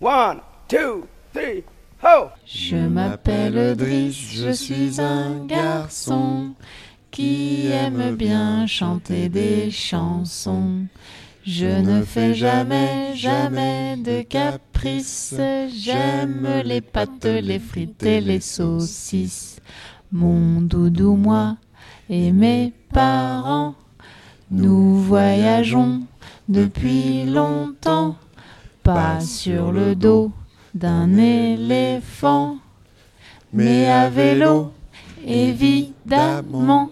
One, two, three, ho! Je m'appelle Driss, je suis un garçon qui aime bien chanter des chansons. Je ne fais jamais, jamais de caprices. J'aime les pâtes, les frites et les saucisses. Mon doudou, moi et mes parents, nous voyageons depuis longtemps, pas sur le dos d'un éléphant, mais à vélo, évidemment.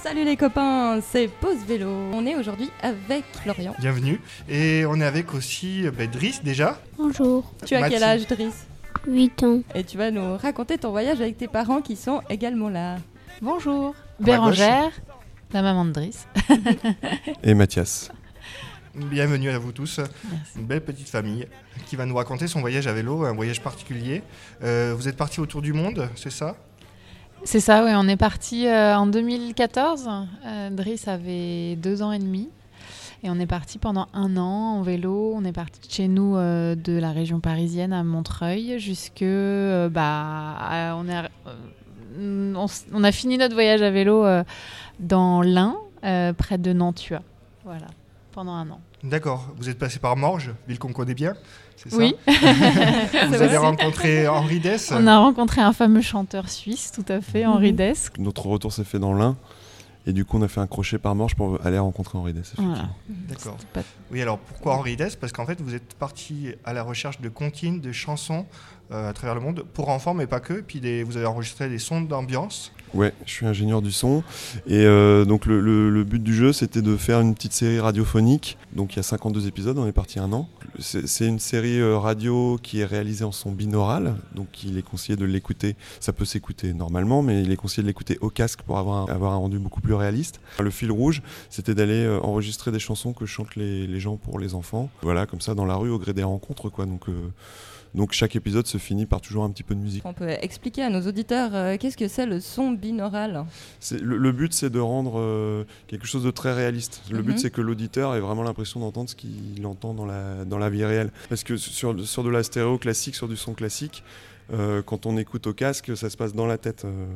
Salut les copains, c'est Pause Vélo. On est aujourd'hui avec Florian. Bienvenue. Et on est avec aussi euh, bah, Driss déjà. Bonjour, Tu as quel âge, Driss? 8 ans. Et tu vas nous raconter ton voyage avec tes parents qui sont également là. Bonjour, Bérangère, la maman de Driss. Et Mathias. Bienvenue à vous tous. Merci. Une belle petite famille qui va nous raconter son voyage à vélo, un voyage particulier. Euh, vous êtes parti autour du monde, c'est ça? C'est ça, oui, on est parti euh, en 2014. Euh, Driss avait deux ans et demi. Et on est parti pendant un an en vélo. On est parti de chez nous euh, de la région parisienne à Montreuil jusque. euh, bah, à- on, est, euh, on, a fini notre voyage à vélo euh, dans l'Ain, euh, près de Nantua. Voilà, pendant un an. D'accord. Vous êtes passé par Morges, ville qu'on connaît bien, c'est ça? Oui. Vous avez rencontré Henri Dess? On a rencontré un fameux chanteur suisse, tout à fait, Henri Mhm. Dess. Notre retour s'est fait dans l'Ain. Et du coup, on a fait un crochet par Morges pour aller rencontrer Henri Dess. Voilà. D'accord. Pas- Oui, alors pourquoi Henri Dess? Parce qu'en fait, vous êtes parti à la recherche de comptines, de chansons à travers le monde, pour enfants, mais pas que. Puis vous avez enregistré des sons d'ambiance. Ouais, je suis ingénieur du son. Et euh, donc, le, but du jeu, c'était de faire une petite série radiophonique. Donc, il y a 52 épisodes, on est parti un an. C'est une série euh, radio qui est réalisée en son binaural. Donc, il est conseillé de l'écouter. Ça peut s'écouter normalement, mais il est conseillé de l'écouter au casque pour avoir un, avoir un rendu beaucoup plus réaliste. Le fil rouge, c'était d'aller euh, enregistrer des chansons que chantent les, gens pour les enfants. Voilà, comme ça, dans la rue, au gré des rencontres, quoi. Donc, euh, donc chaque épisode se finit par toujours un petit peu de musique. On peut expliquer à nos auditeurs euh, qu'est-ce que c'est le son binaural. Le, le but, c'est de rendre euh, quelque chose de très réaliste. Le Mhm. but, c'est que l'auditeur ait vraiment l'impression d'entendre ce qu'il entend dans la, dans la vie réelle. Parce que sur, sur de la stéréo classique, sur du son classique, euh, quand on écoute au casque, ça se passe dans la tête. euh,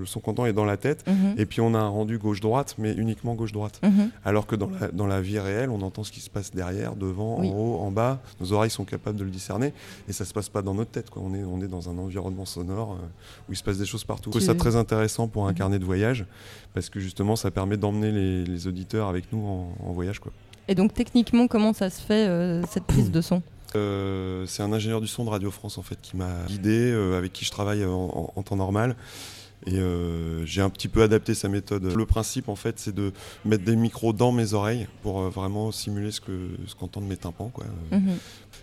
le, son qu'on entend est dans la tête. Mhm. Et puis on a un rendu gauche-droite, mais uniquement gauche-droite. Mhm. Alors que dans la, dans la vie réelle, on entend ce qui se passe derrière, devant, Oui. en haut, en bas. Nos oreilles sont capables de le discerner. Et ça se passe pas dans notre tête. Quoi. On, est, on est dans un environnement sonore euh, où il se passe des choses partout. Je trouve ça très intéressant pour un Mhm. carnet de voyage parce que justement, ça permet d'emmener les, les auditeurs avec nous en, en voyage. Quoi. Et donc techniquement, comment ça se fait euh, cette prise de son? Euh, c'est un ingénieur du son de Radio France en fait qui m'a guidé, euh, avec qui je travaille en, en- en temps normal. Et euh, j'ai un petit peu adapté sa méthode. Le principe en fait, c'est de mettre des micros dans mes oreilles pour vraiment simuler ce que ce qu'entendent mes tympans. Quoi. Mhm.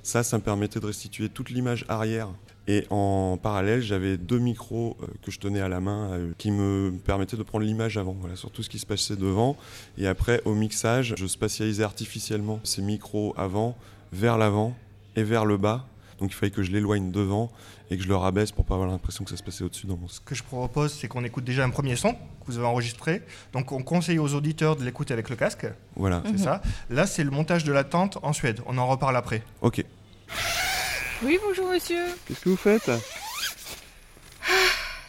Ça, ça me permettait de restituer toute l'image arrière. Et en parallèle, j'avais deux micros que je tenais à la main qui me permettaient de prendre l'image avant, voilà, sur tout ce qui se passait devant. Et après, au mixage, je spatialisais artificiellement ces micros avant, vers l'avant et vers le bas. Donc il fallait que je l'éloigne devant et que je le rabaisse pour pas avoir l'impression que ça se passait au-dessus dans mon Ce que je propose, c'est qu'on écoute déjà un premier son que vous avez enregistré. Donc on conseille aux auditeurs de l'écouter avec le casque, Voilà, c'est Mhm. ça. Là, c'est le montage de la tente en Suède. On en reparle après. ok. Oui, bonjour monsieur. Qu'est-ce que vous faites?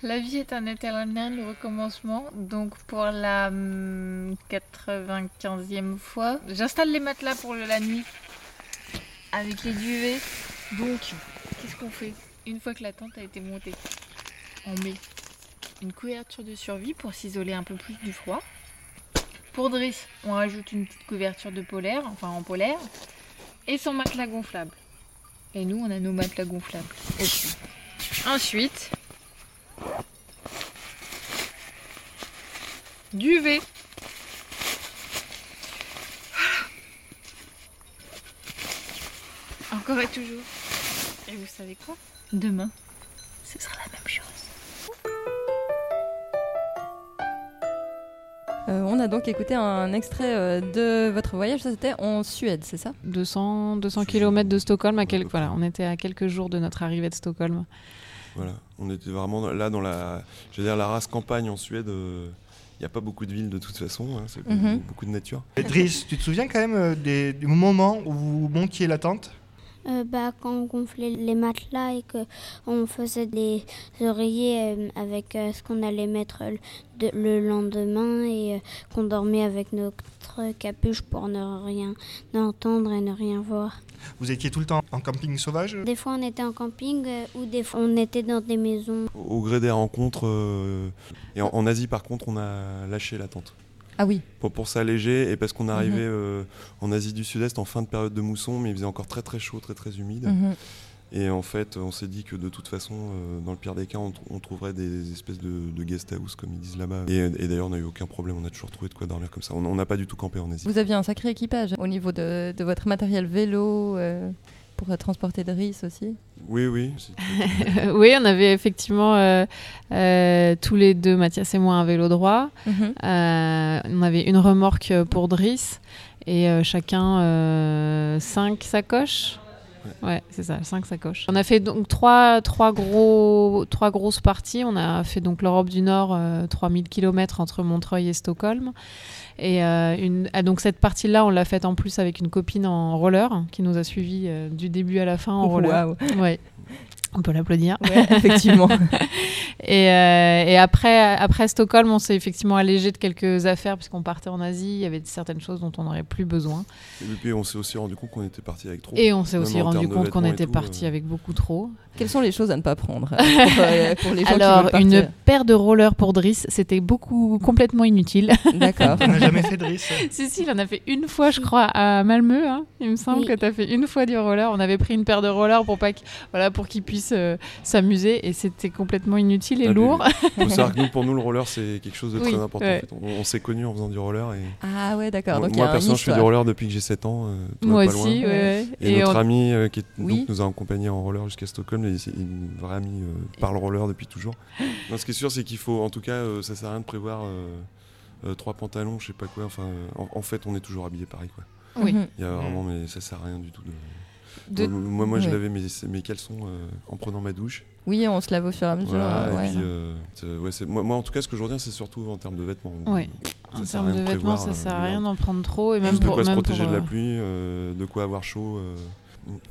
La vie est un éternel recommencement. Donc pour la hum, 95e fois, j'installe les matelas pour la nuit avec les duvets. Donc, qu'est-ce qu'on fait Une fois que la tente a été montée, on met une couverture de survie pour s'isoler un peu plus du froid. Pour Driss, on rajoute une petite couverture de polaire, enfin en polaire, et son matelas gonflable. Et nous, on a nos matelas gonflables aussi. Ensuite, duvet. Encore et toujours. Et vous savez quoi? Demain, ce sera la même chose. Euh, on a donc écouté un extrait euh, de votre voyage, ça c'était en Suède, c'est ça? 200, 200 km de Stockholm. À quel- voilà, on était à quelques jours de notre arrivée de Stockholm. Voilà, on était vraiment là dans la, je veux dire, la race campagne en Suède. euh, Il n'y a pas beaucoup de villes de toute façon, hein, c'est Mhm. beaucoup de nature. Driss, tu te souviens quand même euh, des, du moment où vous montiez la tente? Euh, bah, quand on gonflait les matelas et que on faisait des oreillers euh, avec euh, ce qu'on allait mettre le, de- le lendemain et euh, qu'on dormait avec notre capuche pour ne rien entendre et ne rien voir. Vous étiez tout le temps en camping sauvage? Des fois on était en camping euh, ou des fois on était dans des maisons. Au gré des rencontres, euh, et en, en Asie par contre, on a lâché la tente. Ah oui. Pour, pour s'alléger et parce qu'on arrivait Mhm. euh, en Asie du Sud-Est en fin de période de mousson, mais il faisait encore très très chaud, très très humide. Mhm. Et en fait, on s'est dit que de toute façon, euh, dans le pire des cas, on, tr- on trouverait des espèces de, de guest house, comme ils disent là-bas. Et, et d'ailleurs, on n'a eu aucun problème, on a toujours trouvé de quoi dormir comme ça. On on n'a pas du tout campé en Asie. Vous aviez un sacré équipage au niveau de, de votre matériel vélo euh, pour euh, transporter Driss aussi. Oui, oui. oui, on avait effectivement euh, euh, tous les deux, Mathias et moi, un vélo droit. Mhm. Euh, on avait une remorque pour Driss et euh, chacun euh, cinq sacoches. Ouais, c'est ça, cinq sacoches. On a fait donc trois, trois, gros, trois grosses parties. On a fait donc l'Europe du Nord, euh, 3000 km entre Montreuil et Stockholm. Et euh, une, ah, donc cette partie-là, on l'a faite en plus avec une copine en roller qui nous a suivis euh, du début à la fin en roller. Ouais. On peut l'applaudir. Ouais, effectivement. Et, euh, et après, après Stockholm, on s'est effectivement allégé de quelques affaires puisqu'on partait en Asie. Il y avait certaines choses dont on n'aurait plus besoin. Et puis, on s'est aussi rendu compte qu'on était parti avec trop. Et on s'est aussi en rendu compte qu'on était parti euh. avec beaucoup trop. Quelles sont les choses à ne pas prendre euh, pour, euh, pour les gens Alors, qui une paire de rollers pour Driss, c'était beaucoup complètement inutile. D'accord. On n'a jamais fait de Driss? si, si, il en a fait une fois, je crois, à Malmö. hein. Il me semble Oui. que tu as fait une fois du roller. On avait pris une paire de rollers pour pas qu'- voilà, pour qu'ils puissent euh, s'amuser et c'était complètement inutile et Ah, lourd. faut savoir que nous, pour nous, le roller, c'est quelque chose de Oui, très important. ouais. en fait. On, on s'est connus en faisant du roller. Et... Ah ouais, d'accord. Moi, il personnellement, je fais du roller depuis que j'ai 7 ans. euh, toi, Moi pas loin. aussi, ouais. Et, notre on- ami euh, qui est- Oui. donc, nous a accompagnés en roller jusqu'à Stockholm, et c'est une vraie amie euh, par le roller depuis toujours. Non, ce qui est sûr, c'est qu'il faut, en tout cas, euh, ça sert à rien de prévoir euh, euh, trois pantalons, je sais pas quoi. Enfin, en, en fait, on est toujours habillé pareil, quoi. Oui. Mhm. Il y a vraiment, mais ça sert à rien du tout. De... De- Moi, moi, je lavais mes, mes caleçons euh, en prenant ma douche. Oui, on se lave au fur et à mesure. Voilà, euh, ouais. puis, euh, ouais, moi, moi, en tout cas, ce que je retiens, c'est surtout en termes de vêtements. Ouais. Ça En termes de vêtements, prévoir, ça euh, sert à rien d'en prendre trop. Et même Juste de quoi se protéger pour, de la euh, pluie, euh, de quoi avoir chaud. euh,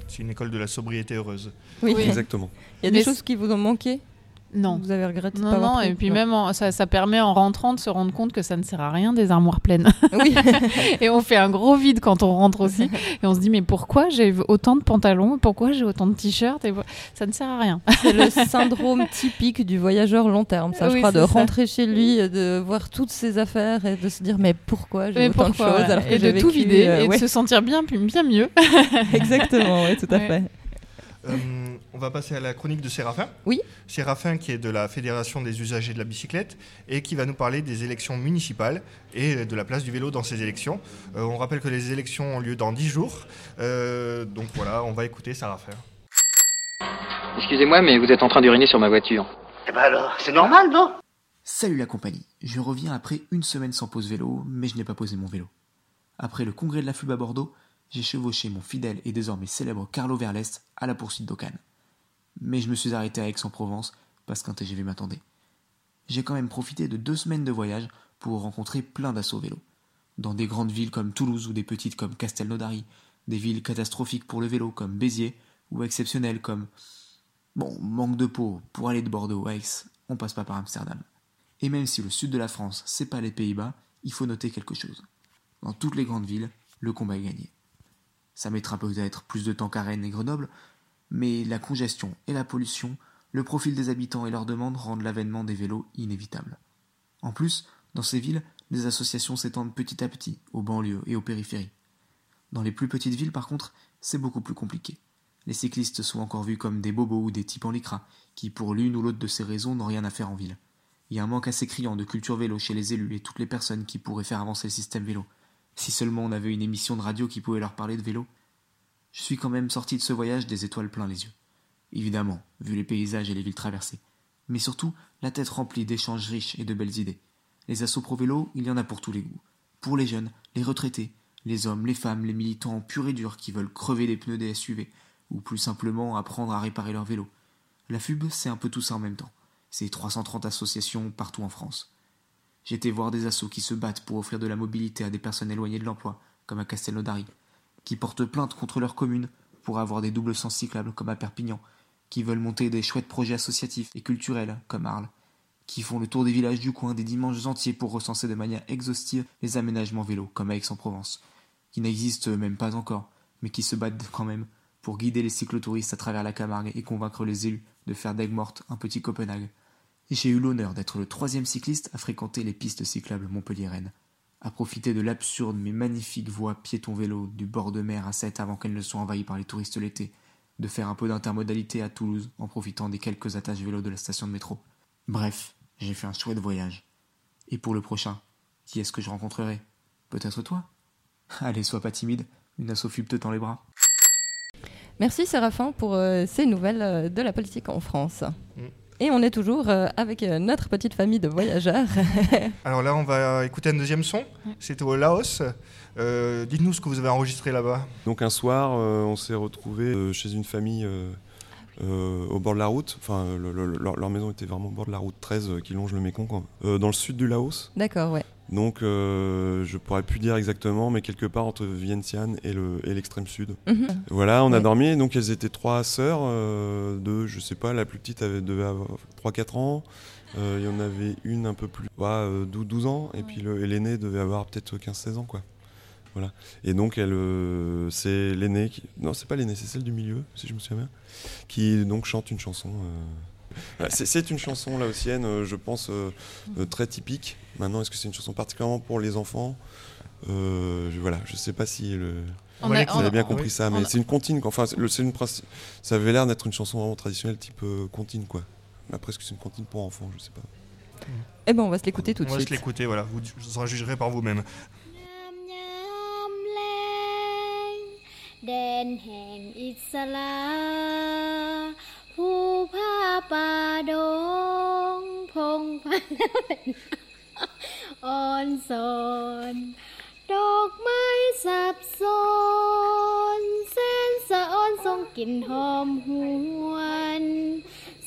C'est une école de la sobriété heureuse. Oui. Oui. Exactement. Il y a des Mais choses qui vous ont manqué? Non. Vous avez regretté de Non, pas avoir non, pris et puis même en- ça, ça permet en rentrant de se rendre compte que ça ne sert à rien des armoires pleines. Oui. et on fait un gros vide quand on rentre aussi. et on se dit, mais pourquoi j'ai autant de pantalons? Pourquoi j'ai autant de t-shirts? Et Ça ne sert à rien. C'est le syndrome typique du voyageur long terme, ça, je crois, de ça. rentrer chez lui, de voir toutes ses affaires et de se dire mais pourquoi j'ai autant pourquoi, de choses voilà. alors que Et de tout vider euh, et ouais. de se sentir bien, bien mieux. Exactement, oui, tout à Ouais. fait. Euh, on va passer à la chronique de Séraphin. Oui. Séraphin qui est de la Fédération des usagers de la bicyclette et qui va nous parler des élections municipales et de la place du vélo dans ces élections. Euh, on rappelle que les élections ont lieu dans 10 jours. Euh, donc voilà, on va écouter Séraphin. Excusez-moi, mais vous êtes en train d'uriner sur ma voiture. Eh ben alors, c'est normal, non? Salut la compagnie, je reviens après une semaine sans pause vélo, mais je n'ai pas posé mon vélo. Après le congrès de la FUB à Bordeaux, j'ai chevauché mon fidèle et désormais célèbre Carlo Verlest à la poursuite d'Ocan. Mais je me suis arrêté à Aix-en-Provence parce qu'un TGV m'attendait. J'ai quand même profité de deux semaines de voyage pour rencontrer plein d'assauts vélo. Dans des grandes villes comme Toulouse ou des petites comme Castelnaudary, des villes catastrophiques pour le vélo comme Béziers ou exceptionnelles comme... Bon, manque de peau, pour aller de Bordeaux à Aix, on passe pas par Amsterdam. Et même si le sud de la France, c'est pas les Pays-Bas, il faut noter quelque chose. Dans toutes les grandes villes, le combat est gagné. Ça mettra peut-être plus de temps qu'à Rennes et Grenoble, mais la congestion et la pollution, le profil des habitants et leurs demandes rendent l'avènement des vélos inévitable. En plus, dans ces villes, les associations s'étendent petit à petit aux banlieues et aux périphéries. Dans les plus petites villes, par contre, c'est beaucoup plus compliqué. Les cyclistes sont encore vus comme des bobos ou des types en lycra, qui pour l'une ou l'autre de ces raisons n'ont rien à faire en ville. Il y a un manque assez criant de culture vélo chez les élus et toutes les personnes qui pourraient faire avancer le système vélo. Si seulement on avait une émission de radio qui pouvait leur parler de vélo. Je suis quand même sorti de ce voyage des étoiles plein les yeux. Évidemment, vu les paysages et les villes traversées. Mais surtout, la tête remplie d'échanges riches et de belles idées. Les assauts pro vélo, il y en a pour tous les goûts. Pour les jeunes, les retraités, les hommes, les femmes, les militants purs et durs qui veulent crever les pneus des SUV, ou plus simplement apprendre à réparer leur vélo. La FUB, c'est un peu tout ça en même temps. C'est 330 associations partout en France. Été voir des assos qui se battent pour offrir de la mobilité à des personnes éloignées de l'emploi, comme à Castelnaudary, qui portent plainte contre leur commune pour avoir des doubles sens cyclables, comme à Perpignan, qui veulent monter des chouettes projets associatifs et culturels, comme Arles, qui font le tour des villages du coin des dimanches entiers pour recenser de manière exhaustive les aménagements vélos, comme Aix-en-Provence, qui n'existent même pas encore, mais qui se battent quand même pour guider les cyclotouristes à travers la Camargue et convaincre les élus de faire d'Aigues-Mortes un petit Copenhague. Et j'ai eu l'honneur d'être le troisième cycliste à fréquenter les pistes cyclables Montpellier-Rennes, à profiter de l'absurde mais magnifique voie piéton-vélo du bord de mer à 7 avant qu'elles ne soient envahies par les touristes l'été, de faire un peu d'intermodalité à Toulouse en profitant des quelques attaches vélo de la station de métro. Bref, j'ai fait un chouette voyage. Et pour le prochain, qui est-ce que je rencontrerai? Peut-être toi? Allez, sois pas timide, une assofube te tend les bras. Merci Séraphin pour euh, ces nouvelles euh, de la politique en France. Mm. Et on est toujours euh, avec euh, notre petite famille de voyageurs. Alors là, on va écouter un deuxième son. C'était au Laos. Euh, Dites-nous ce que vous avez enregistré là-bas. Donc un soir, euh, on s'est retrouvé chez une famille euh, euh, au bord de la route. Enfin, le- le- leur, leur maison était vraiment au bord de la route 13 euh, qui longe le Mékong, quoi. Euh, dans le sud du Laos. D'accord, ouais. Donc, euh, je pourrais plus dire exactement, mais quelque part entre Vientiane et le- et l'extrême sud. Mhm. Voilà, on a Ouais. dormi. Donc, elles étaient trois sœurs. euh, de, je sais pas, la plus petite avait, devait avoir 3-4 ans. Euh, Il y en avait une un peu plus, ouais, euh, 12, 12 ans. Et puis le- et l'aîné devait avoir peut-être 15-16 ans, quoi. Voilà. Et donc, elle, euh, c'est l'aîné qui. Non, c'est pas l'aîné, c'est celle du milieu, si je me souviens bien. Qui donc chante une chanson. euh, c'est- une chanson laotienne, euh, je pense, euh, euh, très typique. Maintenant, est-ce que c'est une chanson particulièrement pour les enfants? Euh, je, Voilà, je sais pas si le. On vous a- avez bien on- compris ça, mais c'est une comptine. quoi. Enfin, le- une princi- ça avait l'air d'être une chanson vraiment traditionnelle, type euh, comptine, quoi. Mais Après, est-ce que c'est une comptine pour enfants? Je sais pas. Eh ben, on va se l'écouter tout de on va suite. se l'écouter, voilà. Vous, vous en jugerez par vous-même. ผู้ผ้าป่าดง พงพันอ่อนสอนดอกไม้สับสนแสนสะอ้อนทรงกลิ่นหอมหวน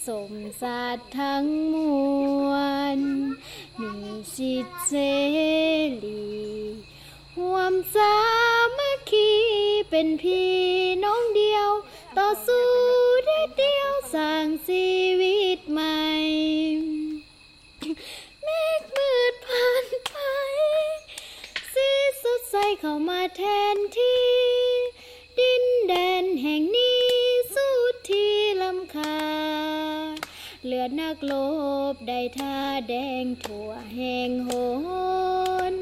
สมศาสตร์ทั้งมวลมีสิทธิเสรีห่วมสามัคคีเป็นพี่น้องเดียว ต่อสู้ได้เดียวสร้างชีวิตใหม่เมฆมืดผ่านไปสีสดใสเข้ามาแทนที่ ดินแดนแห่งนี้สู้ที่ลำคาเลือดนักลบได้ท่าแดงทั่วแห่งโหน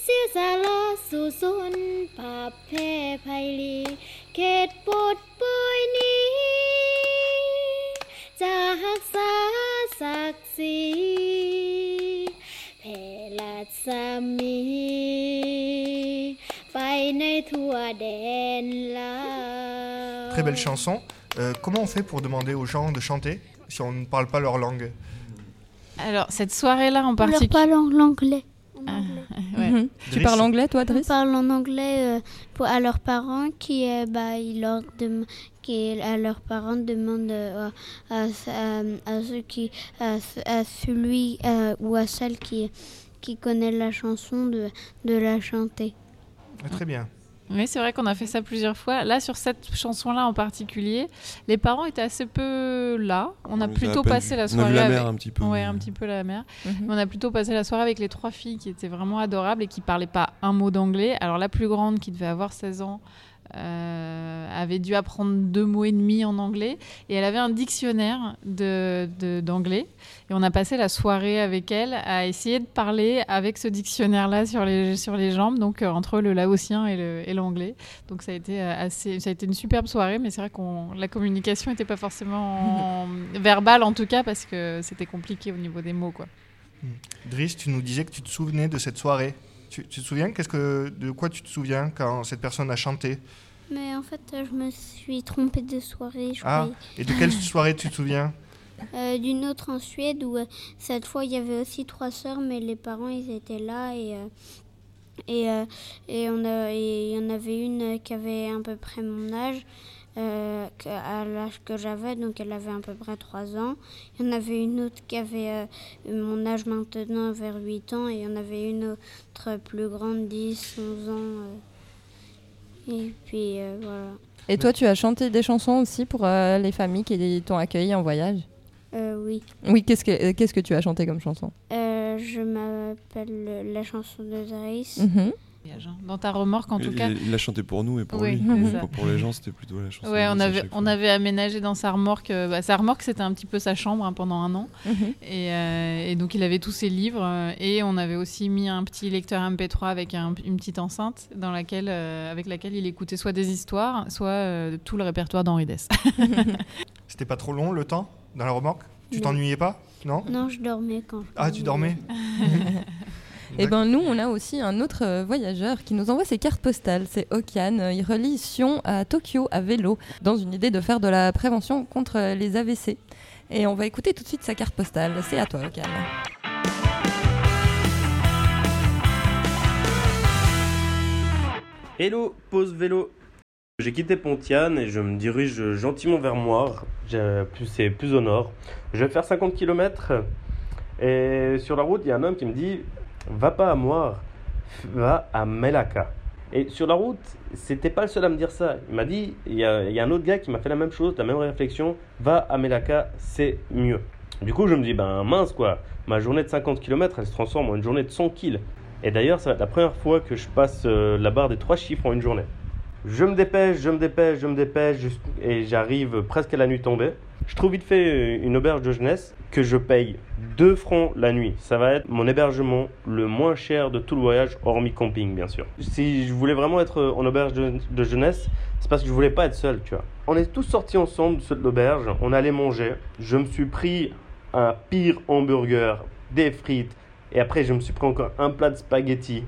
เสียสาระสู่สุนภาพแพ้ภัยลี เขตปลดปล่อยนี้ จะหักษาศักดิ์ศรีแผ่ลัดสามี ไปในทั่วแดนลาว Très belle chanson. Euh, comment on fait pour demander aux gens de chanter si on ne parle pas leur langue Alors, cette soirée-là en On leur particulier. parle en Mhm. Tu parles anglais, toi, On Driss parle en anglais euh, pour, à leurs parents qui, euh, bah, ils leur qui à leurs parents demandent euh, à, à- à ceux qui à, à celui euh, ou à celle qui qui connaît la chanson de, de la chanter. Ah, Très bien. Oui, c'est vrai qu'on a fait ça plusieurs fois. Là, sur cette chanson-là en particulier, les parents étaient assez peu là. On a plutôt passé la On a soirée vu la avec... mer un petit peu. Ouais, mais- un petit peu la mer. Mhm. Mais on a plutôt passé la soirée avec les trois filles qui étaient vraiment adorables et qui parlaient pas un mot d'anglais. Alors la plus grande, qui devait avoir 16 ans, euh, avait dû apprendre deux mots et demi en anglais et elle avait un dictionnaire de- de- d'anglais. et on a passé la soirée avec elle à essayer de parler avec ce dictionnaire-là sur les, sur les jambes, donc euh, entre le laotien et l'anglais. Donc ça a été euh, assez, ça a été une superbe soirée, mais c'est vrai que la communication n'était pas forcément verbale en tout cas parce que c'était compliqué au niveau des mots, quoi. Driss, tu nous disais que tu te souvenais de cette soirée. Tu, tu te souviens qu'est-ce que, de quoi tu te souviens quand cette personne a chanté? Mais en fait, je me suis trompée de soirée. Je Ah, croyais. et de quelle soirée tu te souviens? Euh, D'une autre en Suède où euh, cette fois il y avait aussi trois sœurs, mais les parents ils étaient là et euh, et, euh, et on il y en avait une qui avait à peu près mon âge. Euh, que- à l'âge que j'avais, donc elle avait à peu près 3 ans. Il y en avait une autre qui avait euh, mon âge maintenant, vers 8 ans, et il y en avait une autre plus grande, 10, 11 ans. euh. et puis voilà. Et toi, tu as chanté des chansons aussi pour les familles qui t'ont accueilli en voyage? Oui. Oui, qu'est-ce que, qu'est-ce que tu as chanté comme chanson? Je m'appelle la chanson de Driss. Mhm. Dans ta remorque, en tout il, cas. il l'a chanté pour nous et pour Oui, lui. pour, pour les gens, c'était plutôt la chanson. Ouais, on avait, on aménagé dans sa remorque. euh, bah, sa remorque, c'était un petit peu sa chambre hein, pendant un an. Mhm. Et, euh, et donc, il avait tous ses livres. euh, et on avait aussi mis un petit lecteur MP3 avec un- une petite enceinte dans laquelle, euh, avec laquelle il écoutait soit des histoires, soit euh, tout le répertoire d'Henri Dess. C'était pas trop long le temps dans la remorque? Tu t'ennuyais pas? Non? Non, je dormais quand je Ah, tu dormais? Et ben nous, on a aussi un autre euh, voyageur qui nous envoie ses cartes postales. C'est Okian. Il relie Sion à Tokyo à vélo dans une idée de faire de la prévention contre les AVC. Et on va écouter tout de suite sa carte postale. C'est à toi, Okian. Hello, pause vélo. J'ai quitté Pontiane et je me dirige gentiment vers Moire. C'est plus au nord. Je vais faire 50 km et sur la route, il y a un homme qui me dit Va pas à Moire, va à Melaka. Et sur la route, c'était pas le seul à me dire ça. Il m'a dit Il y a, il y a un autre gars qui m'a fait la même chose, la même réflexion Va à Melaka, c'est mieux. Du coup, je me dis Ben mince quoi, ma journée de 50 km elle se transforme en une journée de 100 kills. Et d'ailleurs, ça va être la première fois que je passe euh, la barre des trois chiffres en une journée. Je me dépêche, je me dépêche, je me dépêche, et j'arrive presque à la nuit tombée. Je trouve vite fait euh, une auberge de jeunesse que je paye 2 francs la nuit. Ça va être mon hébergement le moins cher de tout le voyage, hormis camping, bien sûr. Si je voulais vraiment être euh, en auberge de, de jeunesse, c'est parce que je voulais pas être seul, tu vois. On est tous sortis ensemble de l'auberge, on allait manger. Je me suis pris un pire hamburger, des frites, et après je me suis pris encore un plat de spaghettis.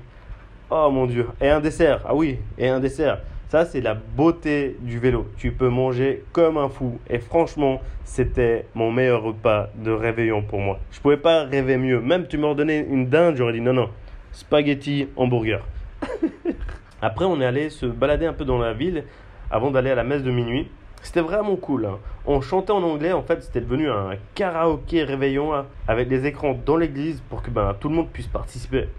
Oh mon dieu. Et un dessert. Ah oui, et un dessert. Ça, c'est la beauté du vélo. Tu peux manger comme un fou. Et franchement, c'était mon meilleur repas de réveillon pour moi. Je pouvais pas rêver mieux. Même tu m'aurais donné une dinde, j'aurais dit non, non. Spaghetti, hamburger. Après, on est allé se balader un peu dans la ville avant d'aller à la messe de minuit. C'était vraiment cool. hein. On chantait en anglais, en fait, c'était devenu un karaoké réveillon hein, avec des écrans dans l'église pour que ben, tout le monde puisse participer.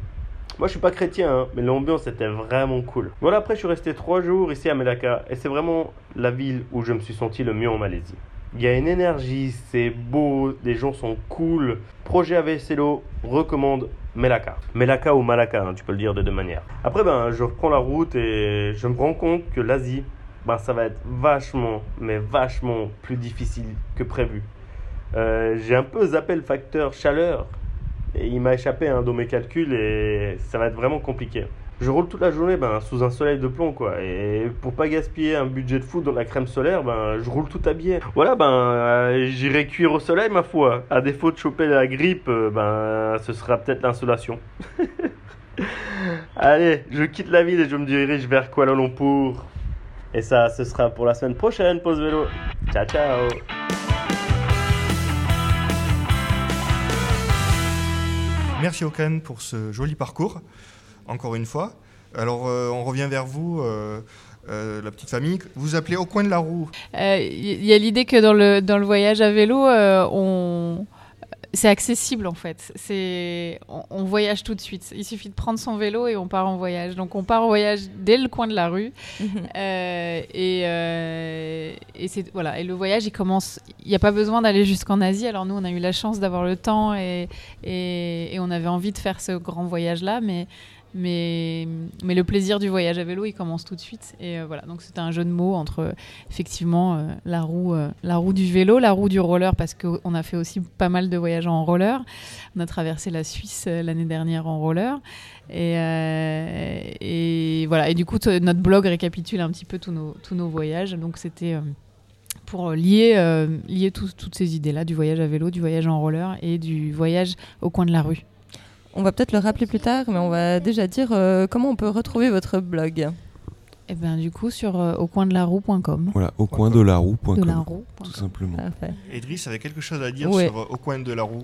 Moi, je suis pas chrétien, hein, mais l'ambiance était vraiment cool. Voilà, après, je suis resté trois jours ici à Melaka et c'est vraiment la ville où je me suis senti le mieux en Malaisie. Il y a une énergie, c'est beau, les gens sont cool. Projet AVCLO recommande Melaka. Melaka ou Malaka, hein, tu peux le dire de deux manières. Après, ben, je reprends la route et je me rends compte que l'Asie, ben, ça va être vachement, mais vachement plus difficile que prévu. Euh, J'ai un peu zappé le facteur chaleur il m'a échappé hein, dans mes calculs et ça va être vraiment compliqué. Je roule toute la journée ben, sous un soleil de plomb quoi et pour pas gaspiller un budget de fou dans la crème solaire, ben, je roule tout habillé. Voilà ben euh, j'irai cuire au soleil ma foi. À défaut de choper la grippe, euh, ben ce sera peut-être l'insolation. Allez, je quitte la ville et je me dirige vers Kuala Lumpur. Et ça, ce sera pour la semaine prochaine, pause vélo. Ciao ciao Merci Okan pour ce joli parcours, encore une fois. Alors euh, on revient vers vous, euh, euh, la petite famille. Vous appelez au coin de la roue. Il y a l'idée que dans le, dans le voyage à vélo, on... c'est accessible en fait. C'est... On, on voyage tout de suite. Il suffit de prendre son vélo et on part en voyage. Donc on part en voyage dès le coin de la rue. Euh, et euh, et, c'est, voilà. et le voyage, il commence. Il n'y a pas besoin d'aller jusqu'en Asie. Alors nous, on a eu la chance d'avoir le temps et, et, et on avait envie de faire ce grand voyage-là. Mais mais, le plaisir du voyage à vélo, il commence tout de suite. Et euh, voilà, donc c'était un jeu de mots entre effectivement euh, la, roue, euh, la roue du vélo, la roue du roller, parce qu'on a fait aussi pas mal de voyages en roller. On a traversé la Suisse l'année dernière en roller. Et, voilà, et du coup, notre blog récapitule un petit peu tous nos, voyages. Donc c'était. pour lier, toutes ces idées-là, du voyage à vélo, du voyage en roller et du voyage au coin de la rue. On va peut-être le rappeler plus tard, mais on va déjà dire euh, comment on peut retrouver votre blog. Et bien du coup sur euh, aucoindelaroue.com. Voilà, au coin de la roue.com. De la roue. Tout simplement. Parfait. Avait quelque chose à dire Ouais. sur euh, au coin de la roue.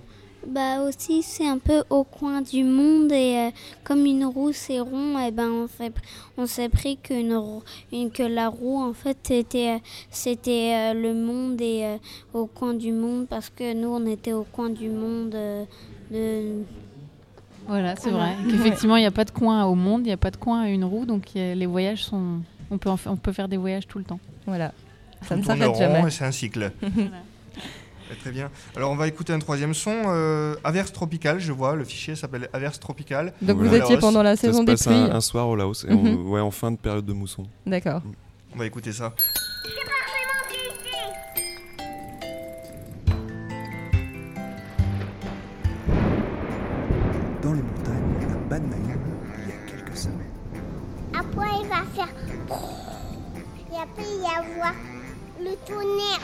Bah aussi, c'est un peu au coin du monde et euh, comme une roue c'est rond, et ben on s'est on s'est pris qu'une roue- une- que la roue en fait c'était euh, c'était euh, le monde et euh, au coin du monde parce que nous on était au coin du monde euh, de Voilà, c'est vrai. Qu'effectivement, il n'y a pas de coin au monde, il n'y a pas de coin à une roue, donc a- les voyages sont. On peut, en fa- on peut faire des voyages tout le temps. Voilà. Ça On ne s'arrête jamais. et c'est un cycle. Ouais, Très bien. Alors on va écouter un troisième son, euh, Averse tropicale, je vois, le fichier s'appelle Averse tropicale. Donc Voilà. vous étiez pendant la Ça saison se des passe pluies. un, un soir au Laos, et on- Mhm. ouais, en fin de période de mousson. D'accord. On va écouter ça. Et après, il y avoir le tonnerre.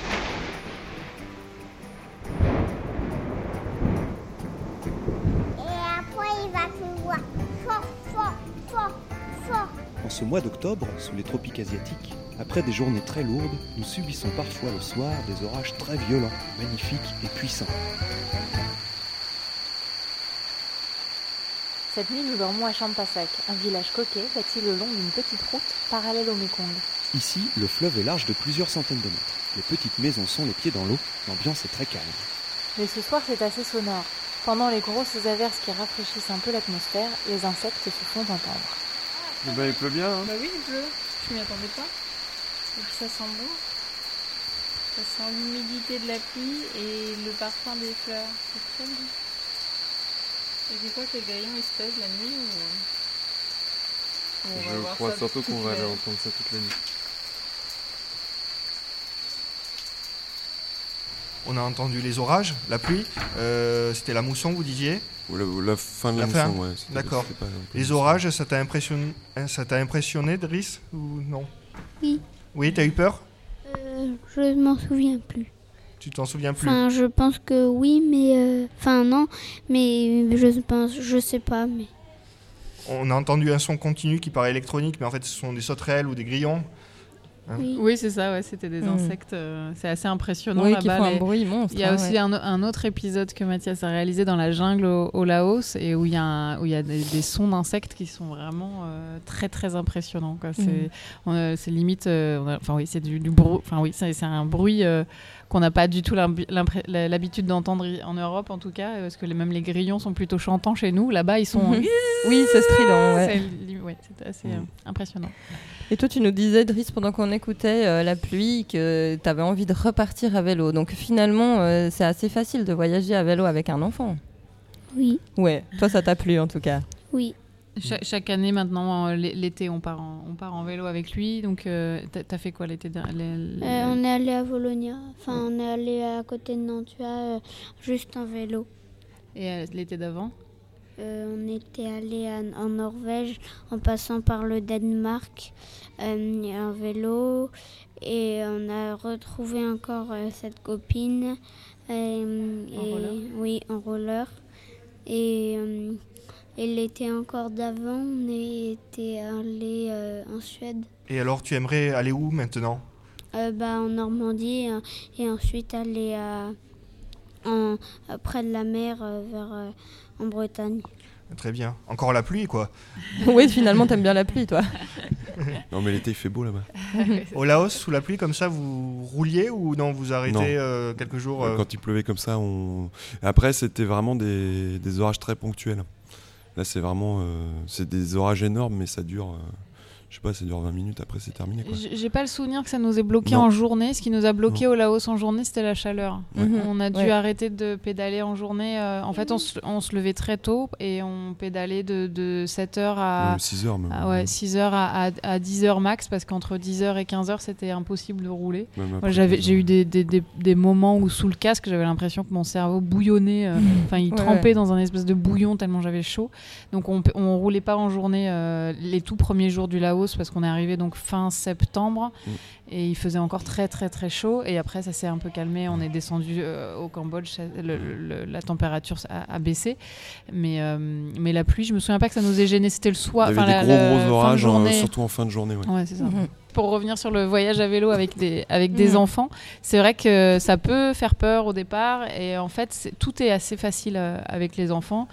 Et après, il va pleuvoir fort, fort, fort, fort. En ce mois d'octobre, sous les tropiques asiatiques, après des journées très lourdes, nous subissons parfois le soir des orages très violents, magnifiques et puissants. Cette nuit, nous dormons à Champasak, un village coquet bâti le long d'une petite route parallèle au Mekong. Ici, le fleuve est large de plusieurs centaines de mètres. Les petites maisons sont les pieds dans l'eau, l'ambiance est très calme. Mais ce soir, c'est assez sonore. Pendant les grosses averses qui rafraîchissent un peu l'atmosphère, les insectes se font entendre. Eh ben, il pleut bien. Bah oui, il pleut. Je m'y attendais pas. Et puis ça sent bon. Ça sent l'humidité de la pluie et le parfum des fleurs. C'est très bon. Et tu crois que les grillons ils se taisent la nuit ou... ou on va Je crois surtout qu'on va la- aller entendre ça toute la nuit. On a entendu les orages, la pluie, euh, c'était la mousson, vous disiez Ou la, ou la fin de la, La fin mousson, ouais. D'accord. Les orages, ça t'a impressionné, hein, ça t'a impressionné, Driss ou non Oui. Oui, t'as eu peur Euh, je m'en souviens plus. Tu t'en souviens plus Enfin, je pense que oui, mais euh, enfin non, mais je pense, je sais pas, mais On a entendu un son continu qui paraît électronique, mais en fait ce sont des sauterelles ou des grillons. Hein Oui, c'est ça, ouais, c'était des Mhm. insectes. euh, c'est assez impressionnant Oui, qui là-bas. font un les- bruit monstre, Il y a hein, aussi ouais. un, un autre épisode que Mathias a réalisé dans la jungle au, au Laos et où il y a, un- où il y a des, des sons d'insectes qui sont vraiment euh, très très impressionnants. quoi. C'est limite, euh, on a- enfin oui, c'est du, du bruit. Enfin oui, c'est c'est un bruit. euh, qu'on n'a pas du tout l'habitude d'entendre en Europe en tout cas, euh, parce que les, même les grillons sont plutôt chantants chez nous. Là-bas, ils sont. Mhm. Oui, c'est strident, ouais. C'est ouais, assez euh, impressionnant. Et toi, tu nous disais, Driss, pendant qu'on écoutait euh, la pluie, que tu avais envie de repartir à vélo. Donc finalement, euh, c'est assez facile de voyager à vélo avec un enfant. oui, Ouais, toi, ça t'a plu en tout cas. oui. Cha- chaque année maintenant, euh, l'é- l'été, on part en, on part en vélo avec lui. Donc, euh, t'as fait quoi l'été dernier Euh, on est allé à Volonia, enfin on est allé à côté de Nantua, euh, juste en vélo. Et euh, l'été d'avant? Euh, on était allé en Norvège en passant par le Danemark euh, en vélo et on a retrouvé encore euh, cette copine. euh, En et- roller? Oui, en roller. Et, et l'été encore d'avant, on était allé euh, en Suède, Et alors, tu aimerais aller où maintenant? Euh, bah, en Normandie euh, et ensuite aller à, en, près de la mer euh, vers euh, en Bretagne. Très bien. Encore la pluie, quoi. oui, finalement, t'aimes bien la pluie, toi. Non, mais l'été, il fait beau là-bas. Au Laos, sous la pluie, comme ça, vous rouliez ou non Vous arrêtez Non. euh, quelques jours euh, Quand il pleuvait comme ça, on. Après, c'était vraiment des, des orages très ponctuels. Là, c'est vraiment. euh, c'est des orages énormes, mais ça dure. Je sais pas, ça dure 20 minutes, après, c'est terminé. J'ai pas le souvenir que ça nous ait bloqué Non. en journée. Ce qui nous a bloqué au Laos en journée, c'était la chaleur. Ouais. Mhm. On a dû Ouais. arrêter de pédaler en journée. euh, en fait, on se, on se levait très tôt et on pédalait de, de 7h à, Même 6 heures, même. à, ouais, 6h à, à, à 10h max parce qu'entre 10h et 15h, c'était impossible de rouler. Même Moi, après j'avais- 15 J'ai eu des, des, des, des moments où, sous le casque, j'avais l'impression que mon cerveau bouillonnait. euh, Enfin, il Ouais, trempait ouais. dans un espèce de bouillon tellement j'avais chaud. Donc, on, on roulait pas en journée euh, les tout premiers jours du Laos parce qu'on est arrivé donc fin septembre Mm. et il faisait encore très très très chaud. Et après, ça s'est un peu calmé. On est descendu euh, au Cambodge, ça- le- le- la température a, a baissé. Mais, euh, mais la pluie, je me souviens pas que ça nous ait gêné. C'était le soir. Il y avait enfin, des la- gros gros orages, surtout en fin de journée. ouais. Ouais, c'est ça. Mhm. pour revenir sur le voyage à vélo avec des, avec des Mhm. enfants, c'est vrai que ça peut faire peur au départ. Et en fait, tout est assez facile euh, avec les enfants.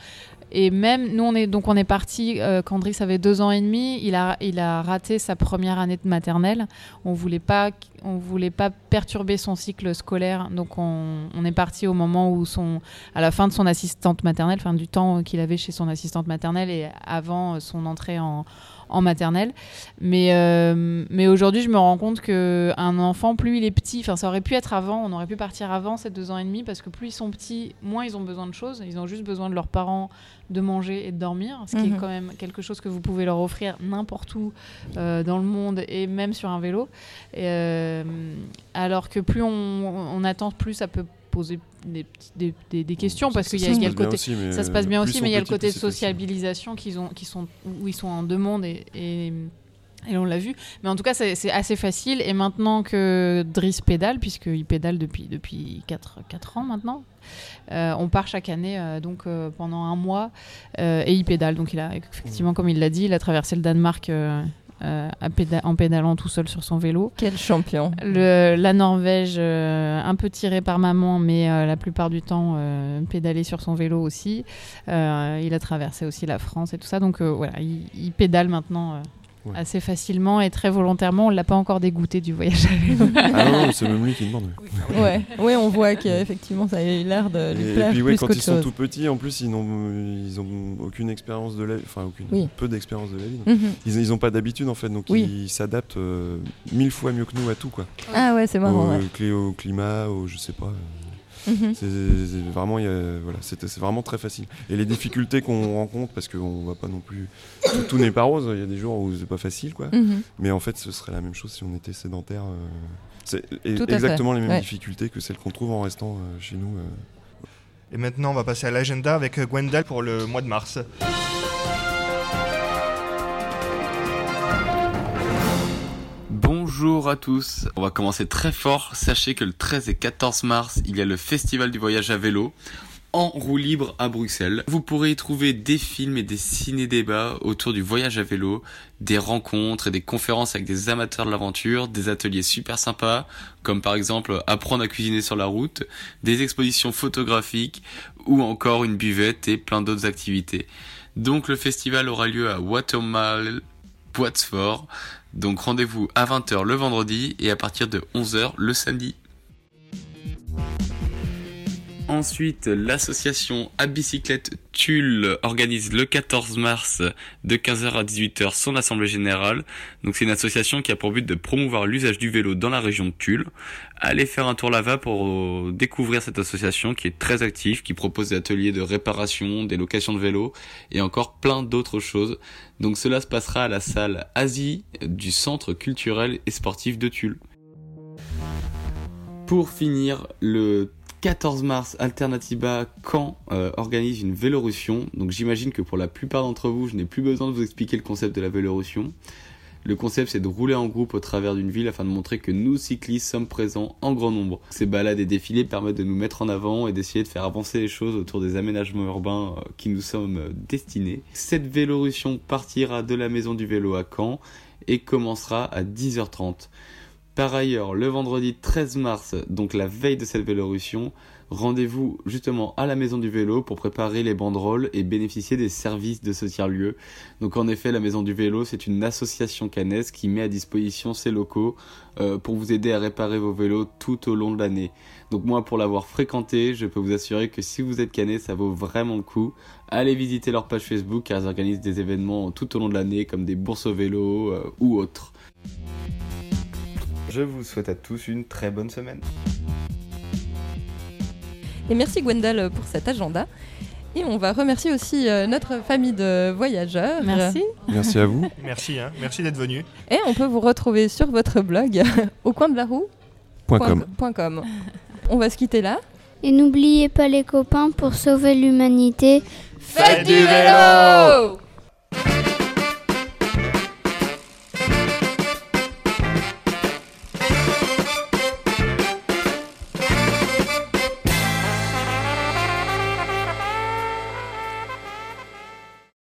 Et même, nous, on est, donc on est parti euh, quand Driss avait deux ans et demi. Il a, il a raté sa première année de maternelle. On voulait pas, on voulait pas perturber son cycle scolaire. Donc, on, on est parti au moment où son, à la fin de son assistante maternelle, fin du temps qu'il avait chez son assistante maternelle et avant son entrée en, en maternelle. Mais, euh, mais aujourd'hui, je me rends compte que un enfant, plus il est petit, enfin, ça aurait pu être avant, on aurait pu partir avant ces deux ans et demi, parce que plus ils sont petits, moins ils ont besoin de choses. Ils ont juste besoin de leurs parents de manger et de dormir, ce qui Mhm. est quand même quelque chose que vous pouvez leur offrir n'importe où euh, dans le monde et même sur un vélo. Et, euh, alors que plus on, on attend, plus ça peut poser des, petits- des, des- des questions parce ça qu'il y a, y le passe bien côté aussi, mais, ça se passe bien aussi mais il y a le côté de sociabilisation qu'ils ont qui sont où ils sont en deux mondes et, et et on l'a vu. Mais en tout cas, c'est assez facile. Et maintenant que Driss pédale, puisqu'il pédale depuis, depuis 4, ans maintenant, euh, on part chaque année euh, donc, euh, pendant un mois et il pédale. Donc, il a effectivement, comme il l'a dit, il a traversé le Danemark. euh, à péda- en pédalant tout seul sur son vélo. Quel champion Le, La Norvège, euh, un peu tiré par maman, mais euh, la plupart du temps euh, pédalé sur son vélo aussi. Il a traversé aussi la France et tout ça. Donc voilà, il, il pédale maintenant Ouais. assez facilement et très volontairement. On l'a pas encore dégoûté du voyage à vélo. Ah non, non, c'est même lui qui demande. oui. Ouais, ouais, on voit qu'effectivement ça a eu l'air de lui Et, et plaire puis ouais, plus quand ils sont tout petits, en plus ils n'ont ils ont aucune expérience de la enfin aucune, Oui. peu d'expérience de la vie. donc Mhm. Ils ils ont pas d'habitude en fait, donc Oui. ils s'adaptent euh, mille fois mieux que nous à tout quoi. Ah ouais, c'est marrant. Au, ouais. clé- au climat, au je sais pas. euh, Mhm. C'est vraiment, il y a- voilà, c'est vraiment très facile. Et les difficultés qu'on rencontre, parce qu'on va pas non plus, tout, tout n'est pas rose. Il y a des jours où c'est pas facile, quoi. Mhm. Mais en fait, ce serait la même chose si on était sédentaire. euh, c'est fait. exactement les mêmes Ouais. difficultés que celles qu'on trouve en restant euh, chez nous. euh. Et maintenant, on va passer à l'agenda avec Gwendal pour le mois de mars. Bonjour à tous, on va commencer très fort. Sachez que le 13 et 14 mars, il y a le Festival du voyage à vélo en roue libre à Bruxelles. Vous pourrez y trouver des films et des ciné-débats autour du voyage à vélo, des rencontres et des conférences avec des amateurs de l'aventure, des ateliers super sympas, comme par exemple apprendre à cuisiner sur la route, des expositions photographiques ou encore une buvette et plein d'autres activités. Donc le festival aura lieu à Watermal, Boitsfort. Donc rendez-vous à 20h le vendredi et à partir de 11h le samedi. Ensuite, l'association à bicyclette Tulle organise le 14 mars de 15h à 18h son assemblée générale. Donc c'est une association qui a pour but de promouvoir l'usage du vélo dans la région de Tulle. Allez faire un tour là-bas pour euh, découvrir cette association qui est très active, qui propose des ateliers de réparation, des locations de vélos et encore plein d'autres choses. Donc cela se passera à la salle Asie du Centre culturel et sportif de Tulle. Pour finir, le 14 mars, Alternativa Caen euh, organise une Vélorussion. Donc j'imagine que pour la plupart d'entre vous, je n'ai plus besoin de vous expliquer le concept de la Vélorussion. Le concept, c'est de rouler en groupe au travers d'une ville afin de montrer que nous, cyclistes, sommes présents en grand nombre. Ces balades et défilés permettent de nous mettre en avant et d'essayer de faire avancer les choses autour des aménagements urbains euh, qui nous sommes euh, destinés. Cette Vélorussion partira de la maison du vélo à Caen et commencera à 10h30. Par ailleurs, le vendredi 13 mars, donc la veille de cette Vélorussion, rendez-vous justement à la maison du vélo pour préparer les banderoles et bénéficier des services de ce tiers-lieu. Donc en effet, la maison du vélo, c'est une association canaise qui met à disposition ses locaux euh, pour vous aider à réparer vos vélos tout au long de l'année. Donc moi, pour l'avoir fréquenté, je peux vous assurer que si vous êtes canet, ça vaut vraiment le coup. Allez visiter leur page Facebook car ils organisent des événements tout au long de l'année comme des bourses au vélo euh, ou autres. Je vous souhaite à tous une très bonne semaine. Et merci Gwendal pour cet agenda. Et on va remercier aussi euh, notre famille de voyageurs. Merci. Merci à vous. Merci, hein. merci d'être venu. Et on peut vous retrouver sur votre blog au coin de la roue. Point com. point com. On va se quitter là. Et n'oubliez pas les copains pour sauver l'humanité. Faites du vélo